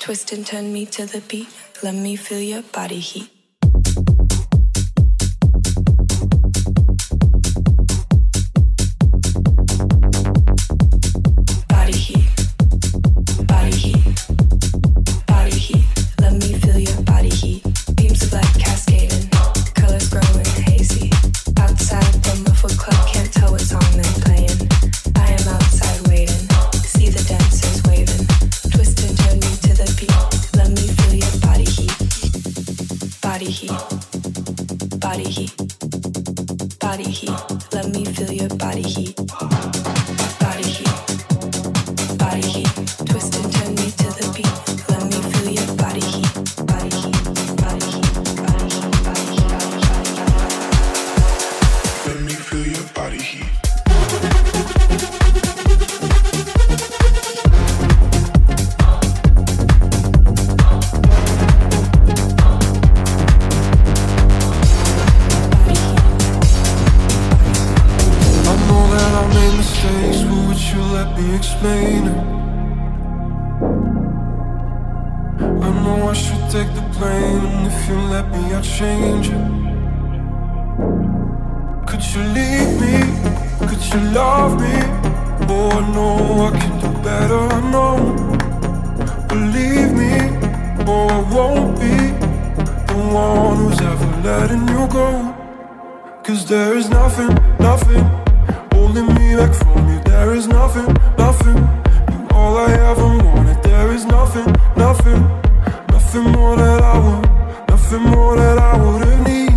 twist and turn me to the beat. Let me feel your body heat. know I can do better, I know. Believe me, or I won't be the one who's ever letting you go. Cause there is nothing, nothing holding me back from you. There is nothing, nothing. you all I ever wanted. There is nothing, nothing, nothing more that I want, nothing more that I wouldn't need.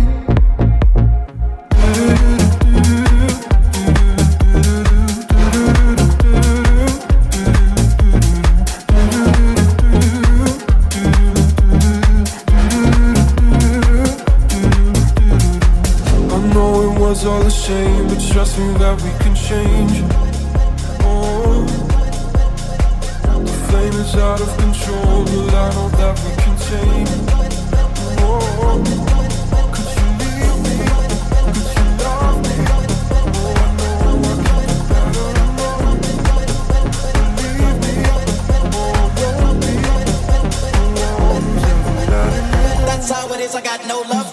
thing that we can change. Oh, the flame is out of control, but I know that we can change. Oh, could you leave me? Could you love me? Oh, Believe me, oh, I won't oh, That's how it is. I got no love.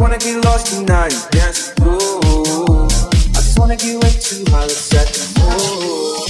just wanna get lost tonight. Yes, ooh. I just wanna get way too high. Let's set the mood.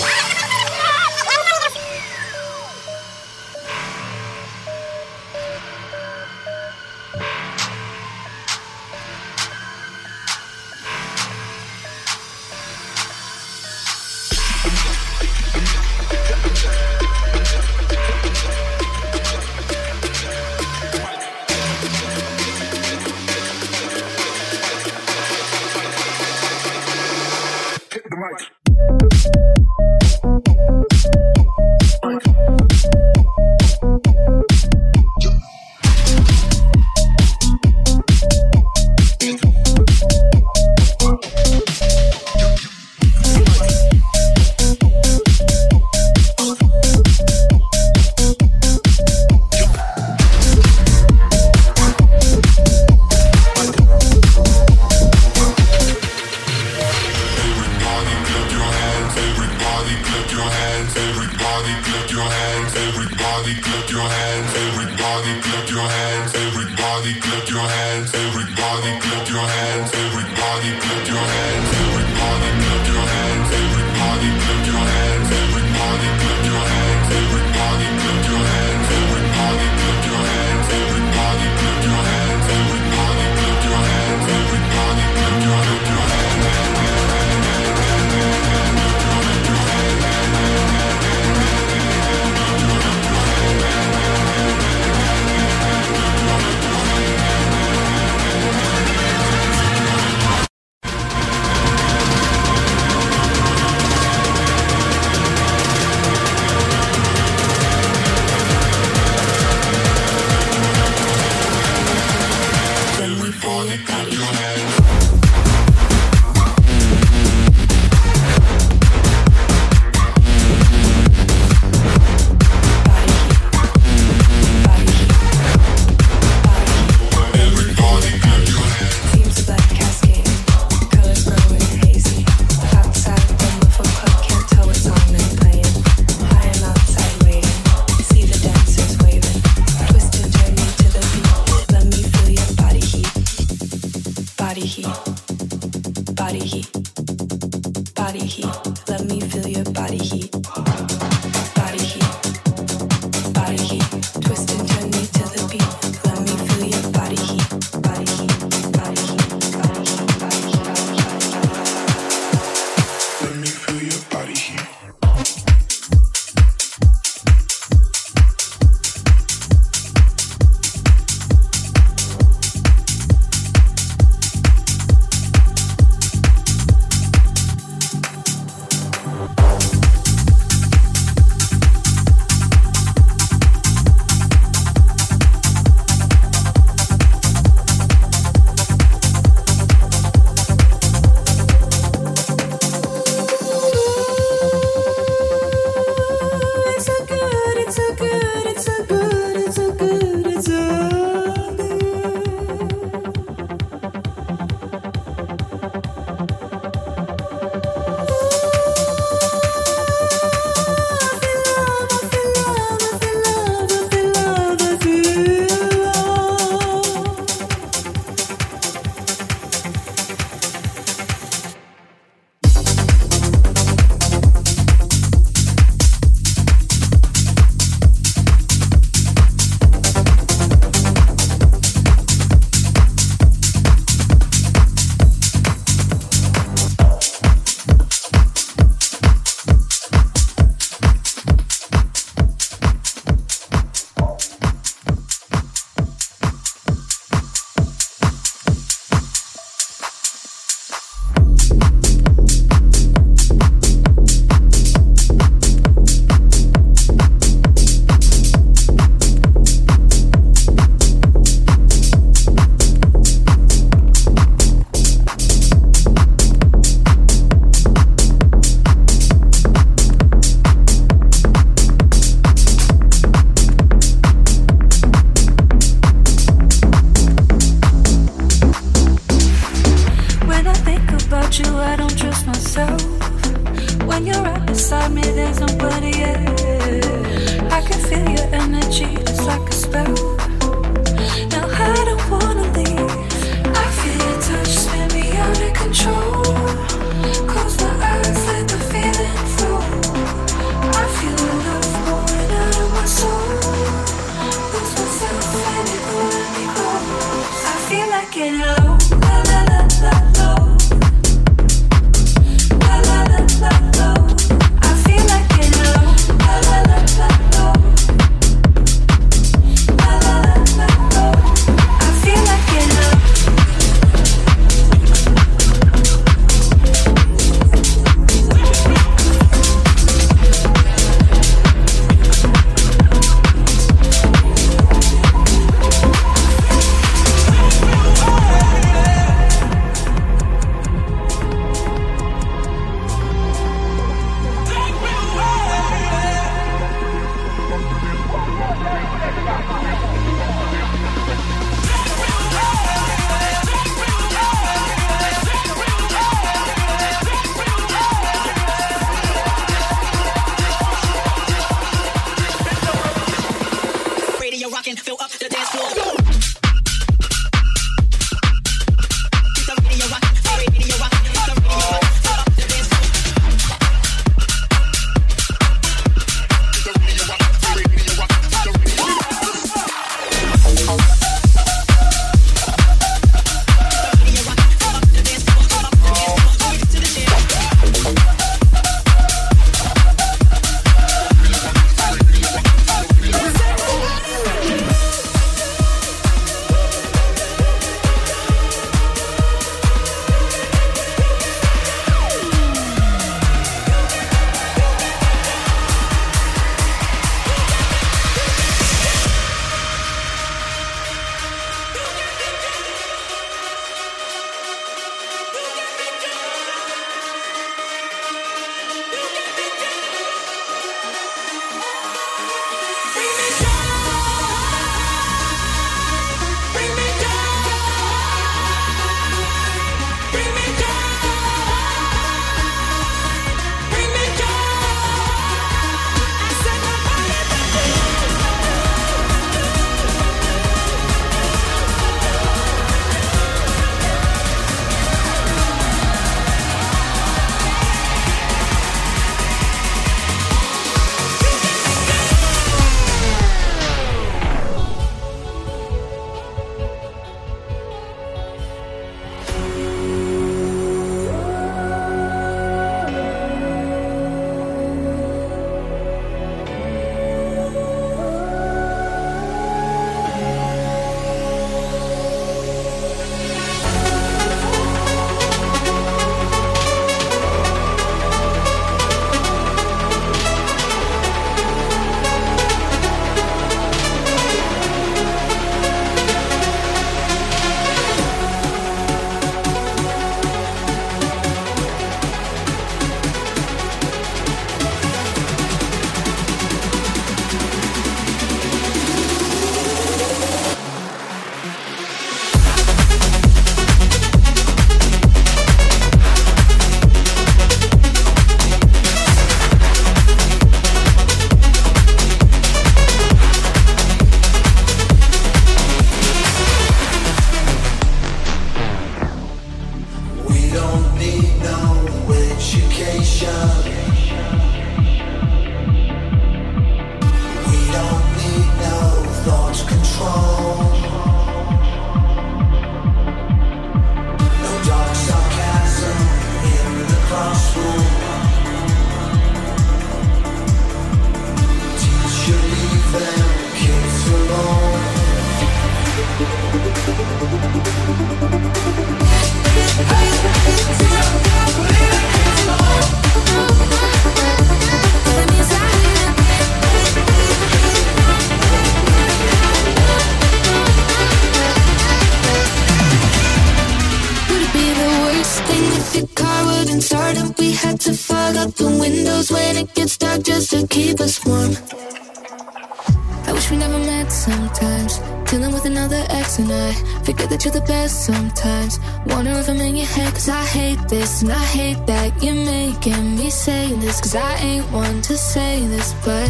And I hate that you're making me say this. Cause I ain't one to say this, but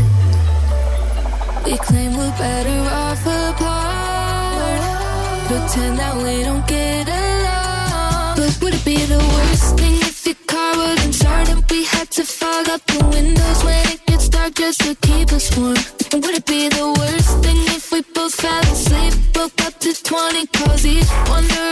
we claim we're better off apart. Pretend that we don't get along. But would it be the worst thing if your car wouldn't start and we had to fog up the windows when it gets dark just to 20 calls each, wondering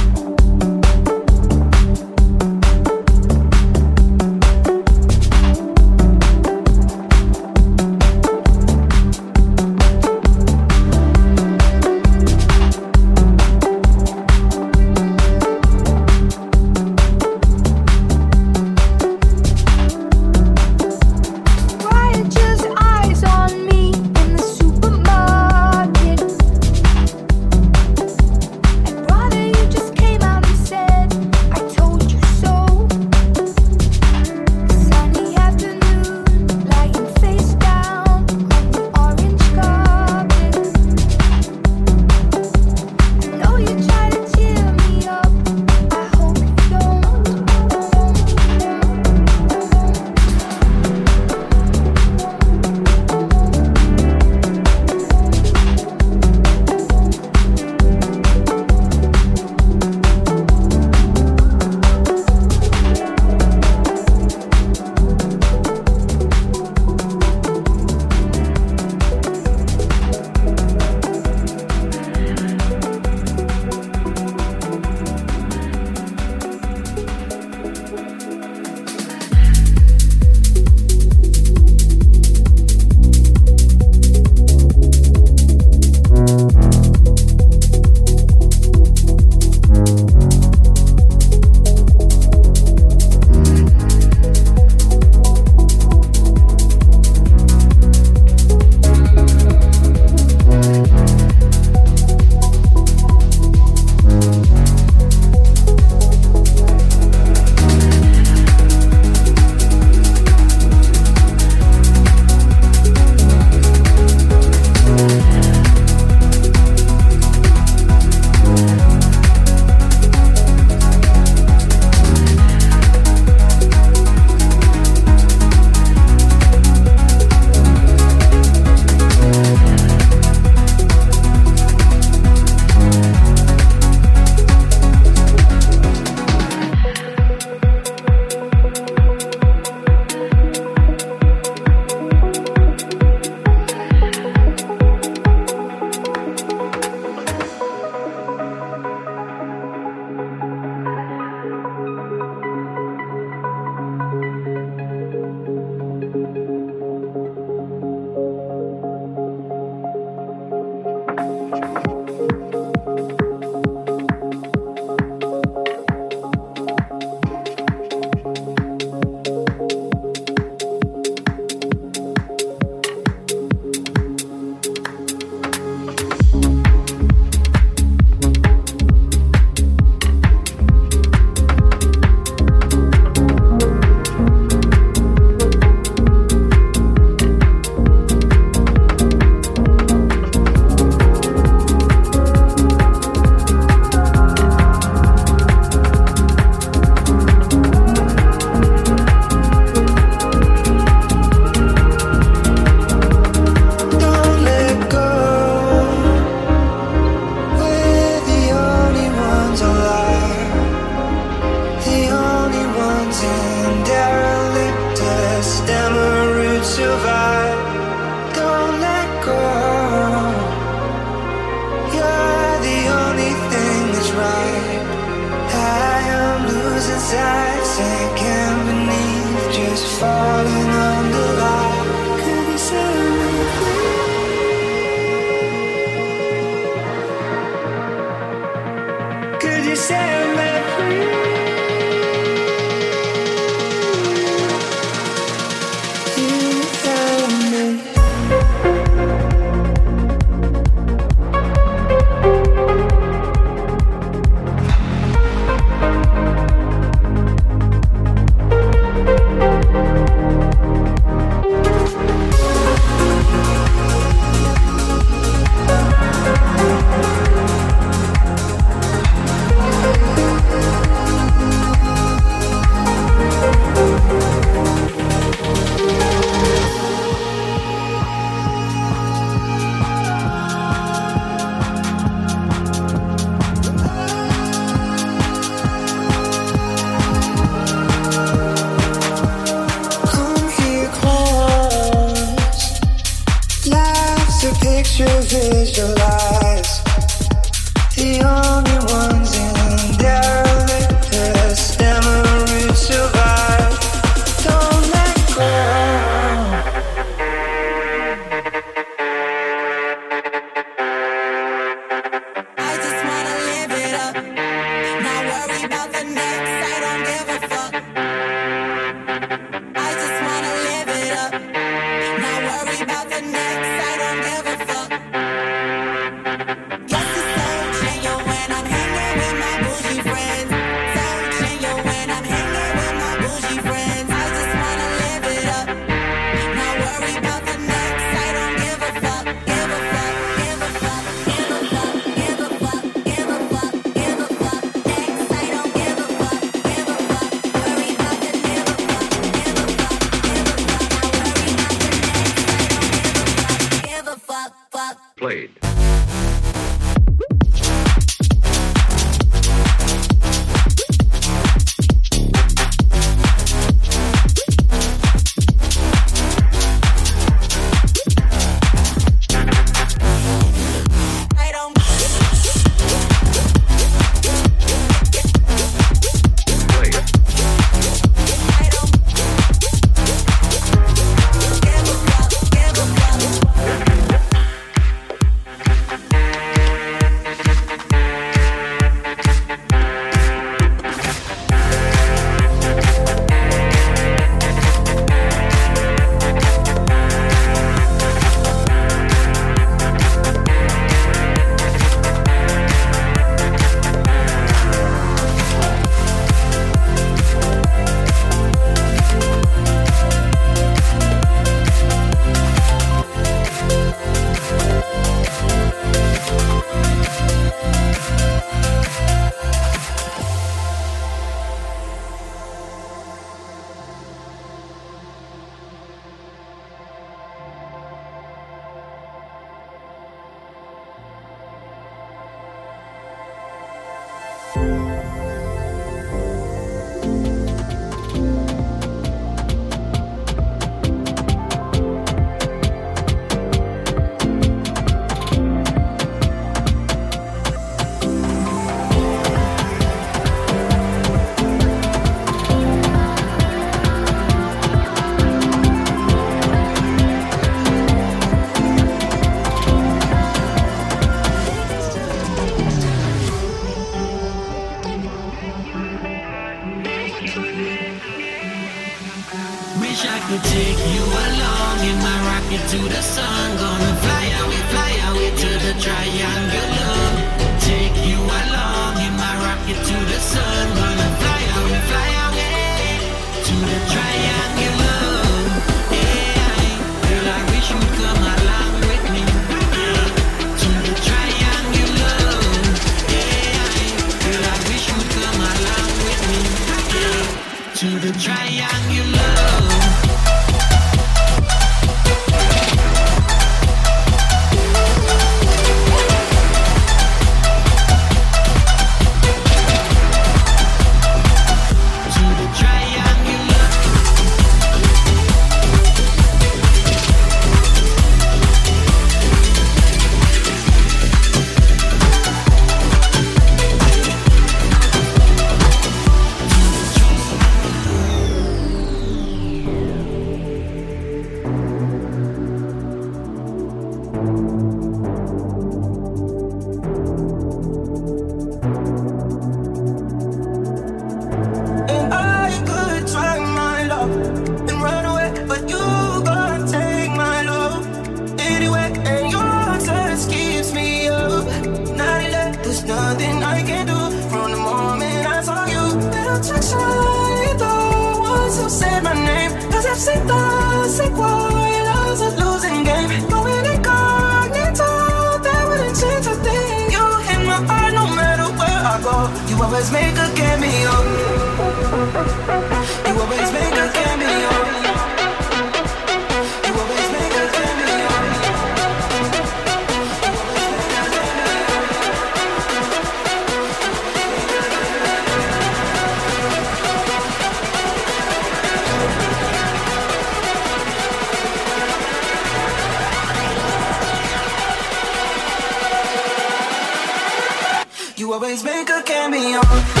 always make a cameo.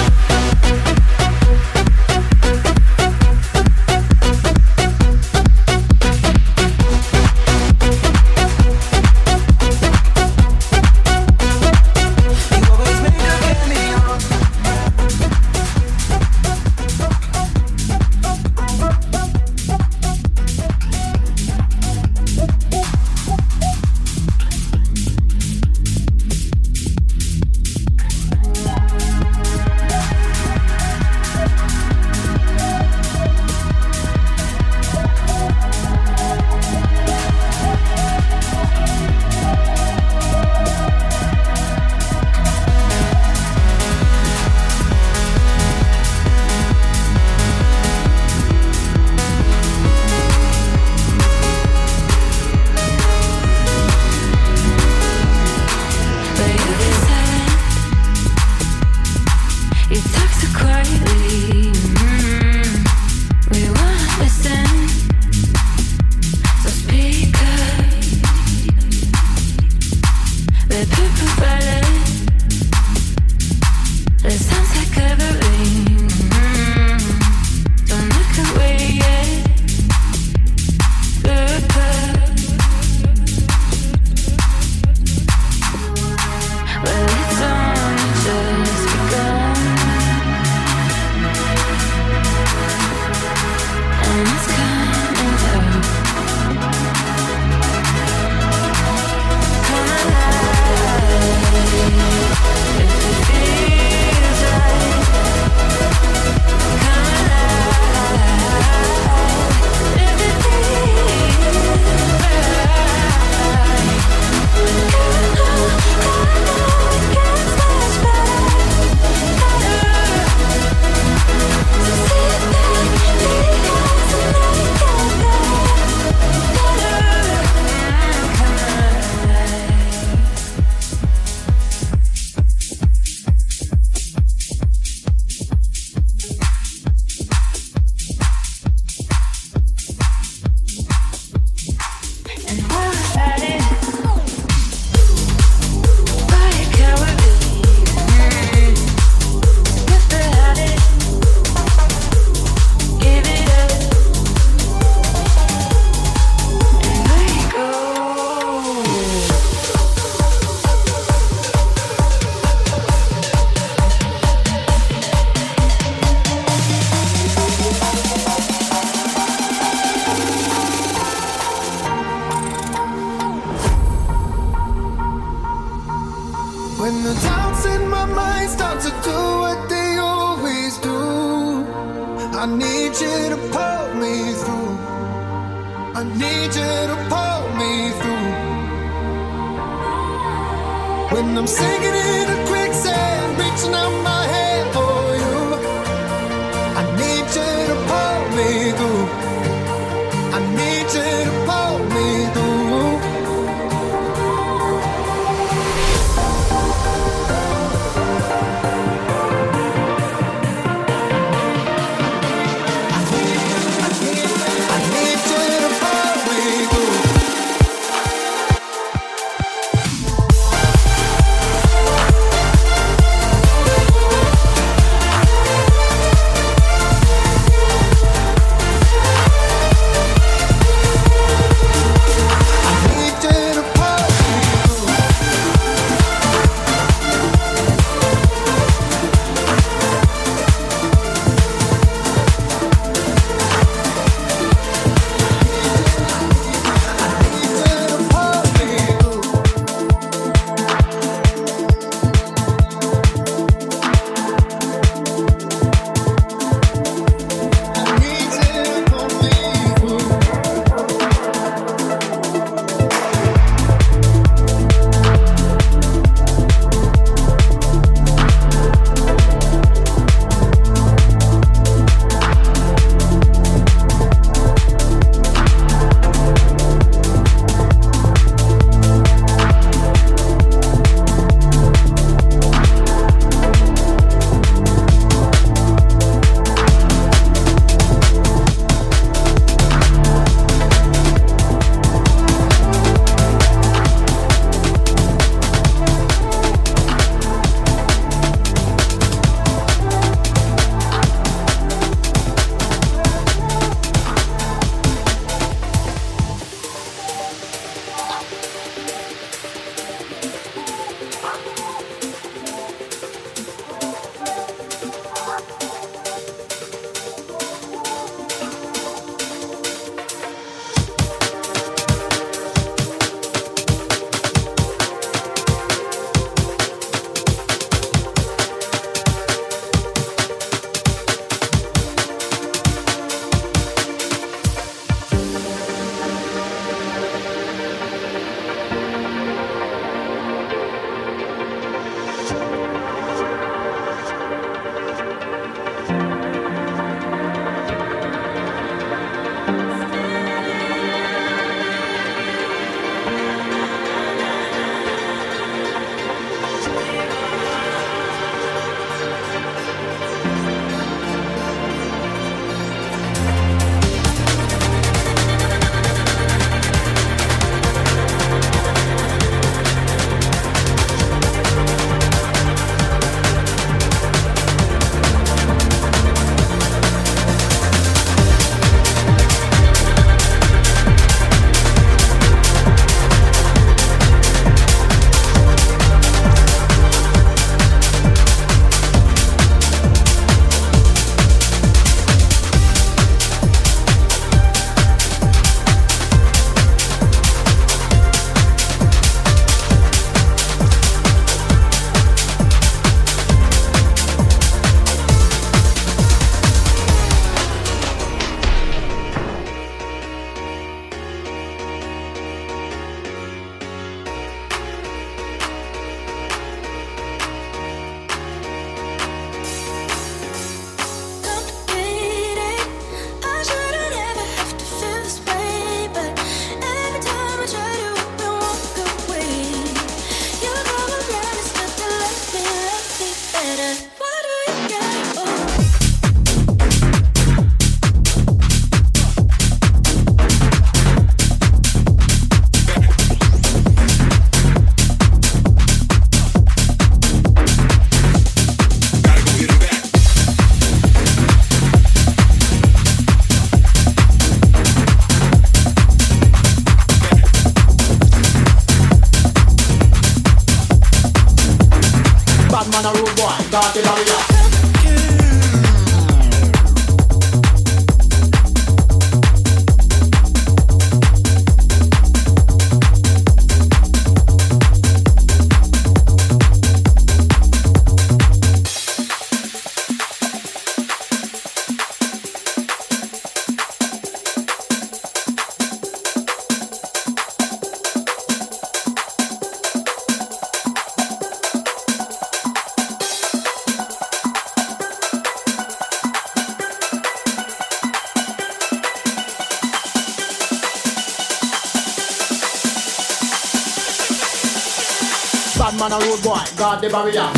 The barrier.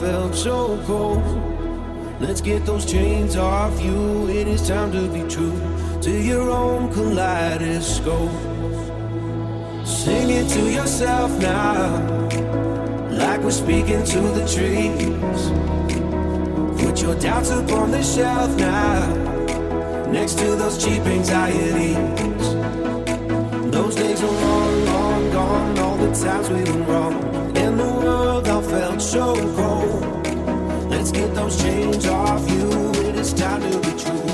felt so cold. Let's get those chains off you. It is time to be true to your own kaleidoscope. Sing it to yourself now, like we're speaking to the trees. Put your doubts upon the shelf now, next to those cheap anxieties. Those days are long, long gone, all the times we've been wrong. In the world, I felt so cold. Let's get those chains off you, it is time to be true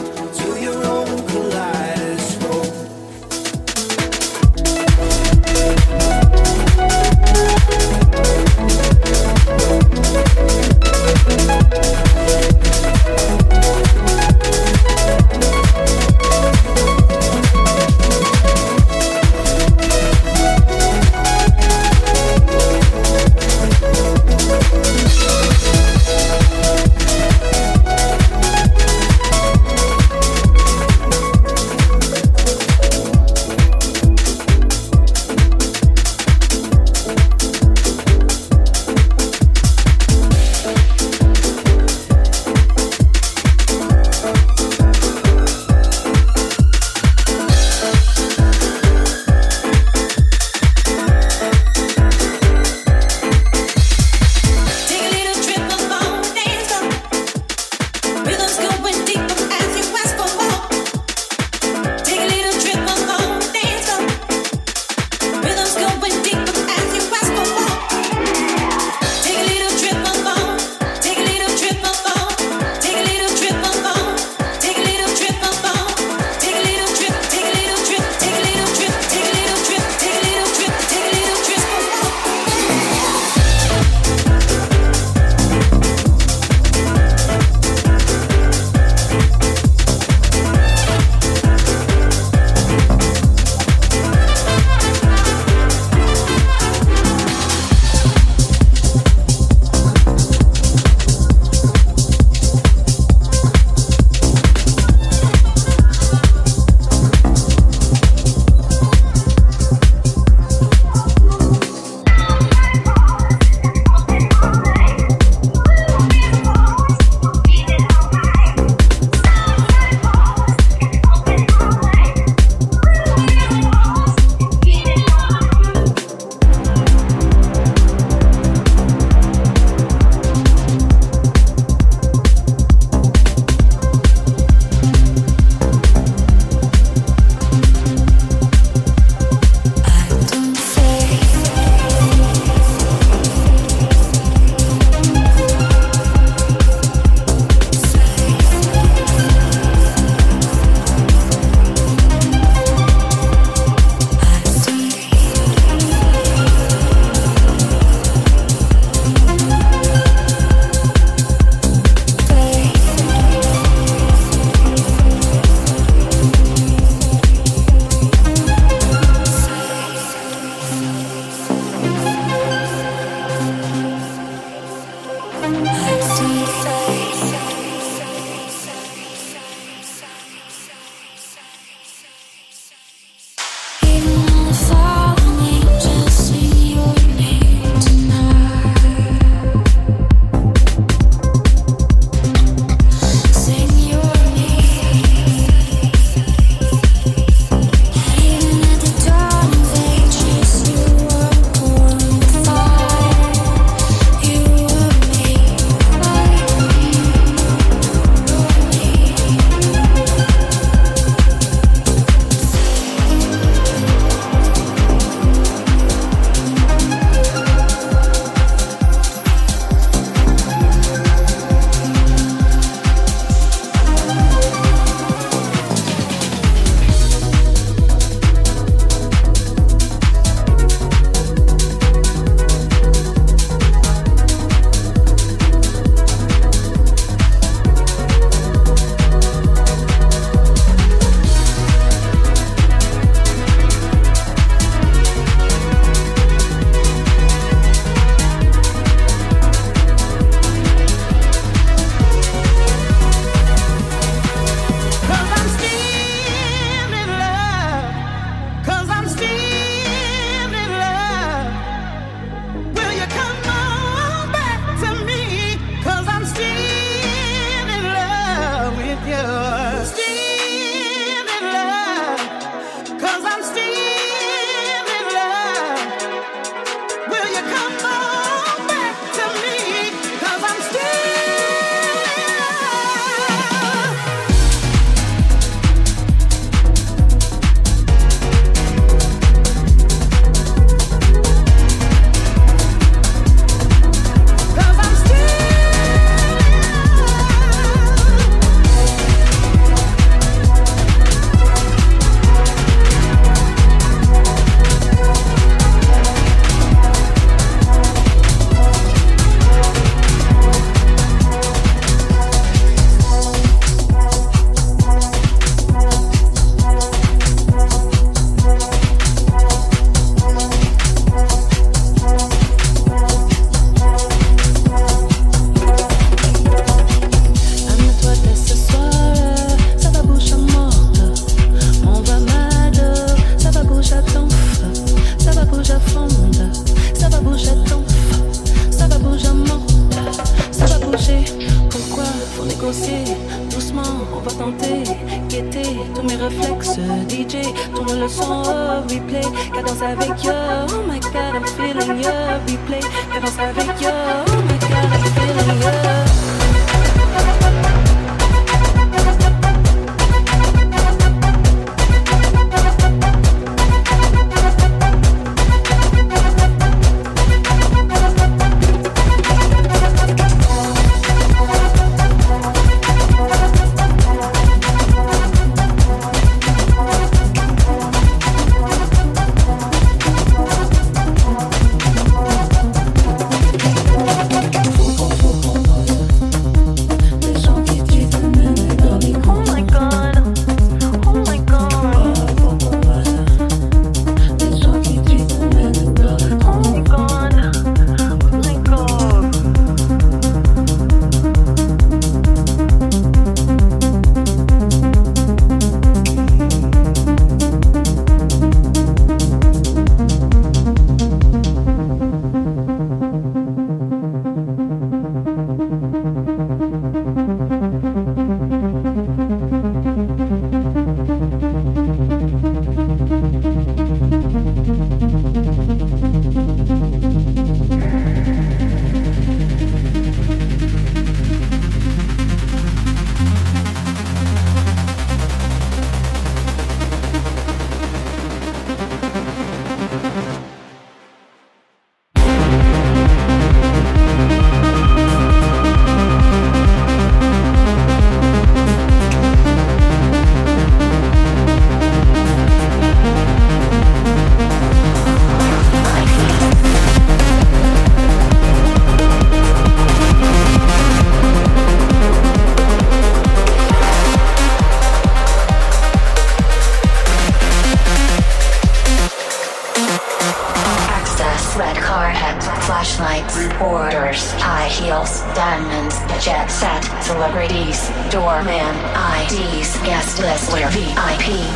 jet set, celebrities, doorman, IDs, guest list, where VIP,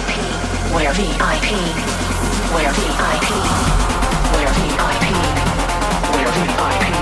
where VIP, where VIP, where VIP, where VIP. Where VIP.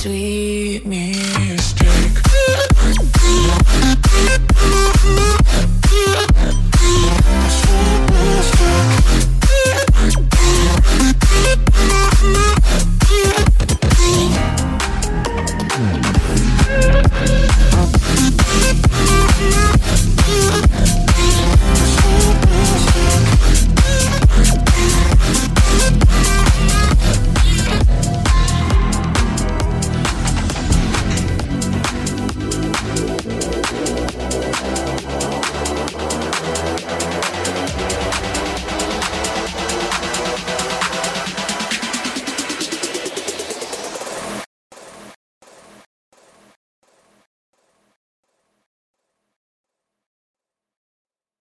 sweet.